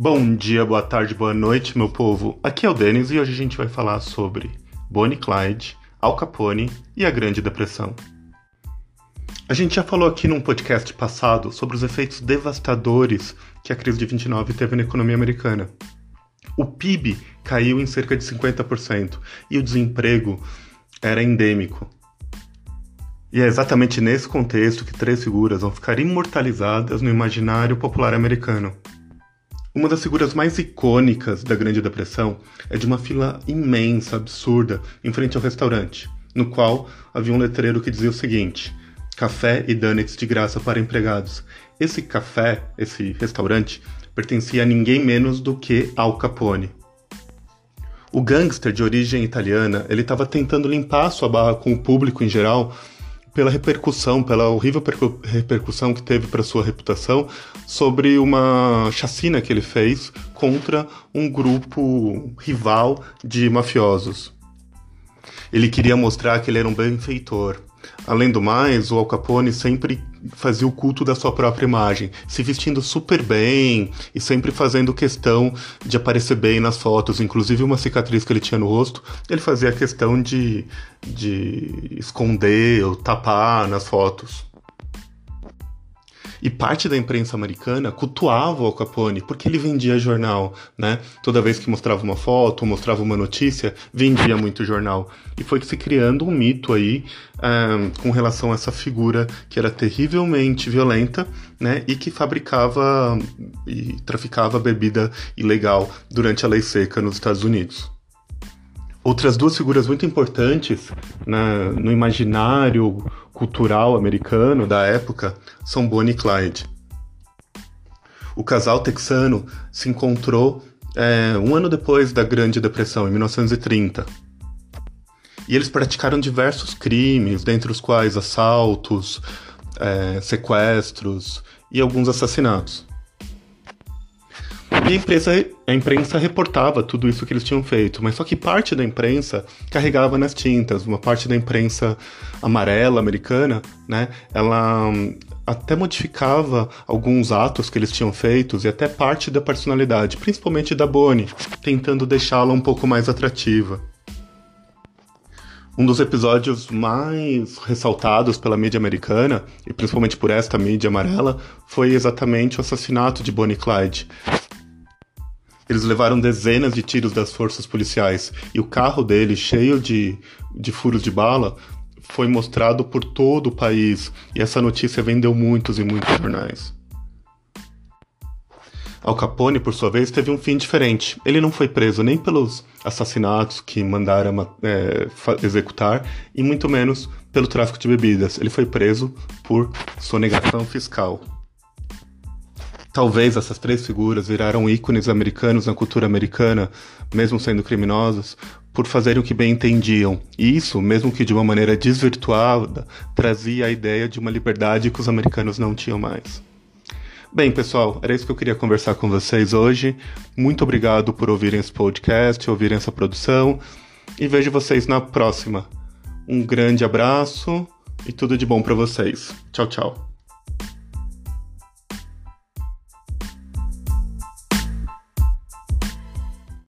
Bom dia, boa tarde, boa noite, meu povo. Aqui é o Denis e hoje a gente vai falar sobre Bonnie Clyde, Al Capone e a Grande Depressão. A gente já falou aqui num podcast passado sobre os efeitos devastadores que a crise de 29 teve na economia americana. O PIB caiu em cerca de 50% e o desemprego era endêmico. E é exatamente nesse contexto que três figuras vão ficar imortalizadas no imaginário popular americano. Uma das figuras mais icônicas da Grande Depressão é de uma fila imensa, absurda, em frente ao restaurante, no qual havia um letreiro que dizia o seguinte: Café e donuts de graça para empregados. Esse café, esse restaurante, pertencia a ninguém menos do que Al Capone. O gangster de origem italiana, ele estava tentando limpar sua barra com o público em geral pela repercussão, pela horrível repercussão que teve para sua reputação sobre uma chacina que ele fez contra um grupo rival de mafiosos. Ele queria mostrar que ele era um benfeitor. Além do mais, o Al Capone sempre fazia o culto da sua própria imagem, se vestindo super bem e sempre fazendo questão de aparecer bem nas fotos. Inclusive, uma cicatriz que ele tinha no rosto, ele fazia questão de, de esconder ou tapar nas fotos. E parte da imprensa americana cultuava o Capone porque ele vendia jornal, né? Toda vez que mostrava uma foto, mostrava uma notícia, vendia muito jornal. E foi se criando um mito aí um, com relação a essa figura que era terrivelmente violenta, né? E que fabricava e traficava bebida ilegal durante a lei seca nos Estados Unidos. Outras duas figuras muito importantes na, no imaginário cultural americano da época são Bonnie e Clyde. O casal texano se encontrou é, um ano depois da Grande Depressão, em 1930. E eles praticaram diversos crimes, dentre os quais assaltos, é, sequestros e alguns assassinatos. E a imprensa, a imprensa reportava tudo isso que eles tinham feito, mas só que parte da imprensa carregava nas tintas, uma parte da imprensa amarela americana, né? Ela hum, até modificava alguns atos que eles tinham feitos e até parte da personalidade, principalmente da Bonnie, tentando deixá-la um pouco mais atrativa. Um dos episódios mais ressaltados pela mídia americana, e principalmente por esta mídia amarela, foi exatamente o assassinato de Bonnie Clyde. Eles levaram dezenas de tiros das forças policiais e o carro dele, cheio de, de furos de bala, foi mostrado por todo o país e essa notícia vendeu muitos e muitos jornais. Al Capone, por sua vez, teve um fim diferente. Ele não foi preso nem pelos assassinatos que mandaram é, executar e muito menos pelo tráfico de bebidas. Ele foi preso por sonegação fiscal. Talvez essas três figuras viraram ícones americanos na cultura americana, mesmo sendo criminosos, por fazerem o que bem entendiam. E isso, mesmo que de uma maneira desvirtuada, trazia a ideia de uma liberdade que os americanos não tinham mais. Bem, pessoal, era isso que eu queria conversar com vocês hoje. Muito obrigado por ouvirem esse podcast, ouvirem essa produção e vejo vocês na próxima. Um grande abraço e tudo de bom para vocês. Tchau, tchau.